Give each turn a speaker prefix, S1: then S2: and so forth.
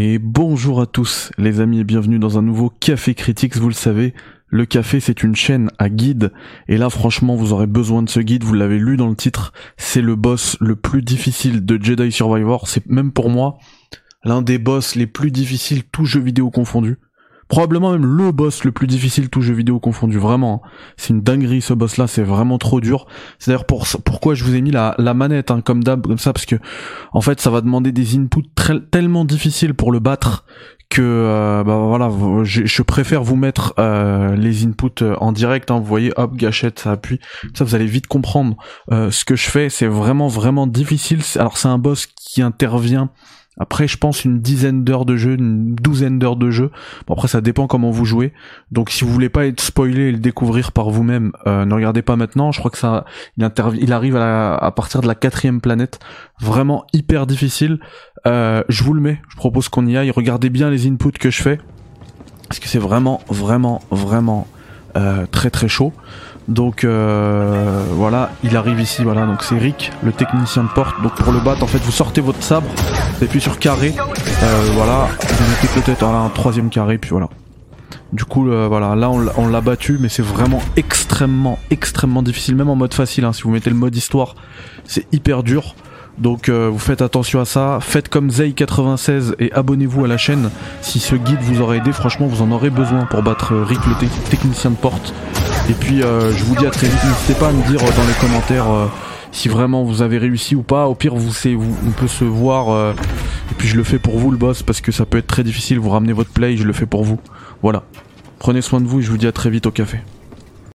S1: Et bonjour à tous les amis et bienvenue dans un nouveau Café Critics, vous le savez, le café c'est une chaîne à guide. Et là franchement vous aurez besoin de ce guide, vous l'avez lu dans le titre, c'est le boss le plus difficile de Jedi Survivor, c'est même pour moi l'un des boss les plus difficiles tout jeu vidéo confondu probablement même le boss le plus difficile tout jeu vidéo confondu vraiment hein. c'est une dinguerie ce boss là c'est vraiment trop dur. C'est d'ailleurs pour pourquoi je vous ai mis la, la manette hein, comme d'hab comme ça parce que en fait ça va demander des inputs tellement difficiles pour le battre que euh, bah voilà je, je, préfère vous mettre euh, les inputs euh, en direct hein, vous voyez hop gâchette ça appuie. Ça vous allez vite comprendre euh, ce que je fais. C'est vraiment vraiment difficile. Alors c'est un boss qui intervient après, je pense une dizaine d'heures de jeu, une douzaine d'heures de jeu. Bon, après, ça dépend comment vous jouez. Donc, si vous voulez pas être spoilé et le découvrir par vous-même, euh, ne regardez pas maintenant. Je crois que ça, il, arrive à, à, partir de la quatrième planète. Vraiment hyper difficile. Euh, je vous le mets. Je propose qu'on y aille. Regardez bien les inputs que je fais. Parce que c'est vraiment, vraiment, vraiment euh, très très chaud. Donc euh, voilà, il arrive ici, voilà, donc c'est Rick, le technicien de porte. Donc pour le battre, en fait, vous sortez votre sabre, et puis sur carré, euh, voilà, vous mettez peut-être un troisième carré, puis voilà. Du coup, voilà, là on l'a battu, mais c'est vraiment extrêmement, extrêmement difficile, même en mode facile. Hein, si vous mettez le mode histoire, c'est hyper dur. Donc euh, vous faites attention à ça, faites comme Zay96 et abonnez-vous à la chaîne si ce guide vous aura aidé, franchement vous en aurez besoin pour battre Rick le technicien de porte. Et puis euh, je vous dis à très vite, n'hésitez pas à me dire dans les commentaires euh, si vraiment vous avez réussi ou pas. Au pire, vous, vous on peut se voir. Euh, et puis je le fais pour vous le boss parce que ça peut être très difficile. Vous ramenez votre play, je le fais pour vous. Voilà. Prenez soin de vous et je vous dis à très vite au café.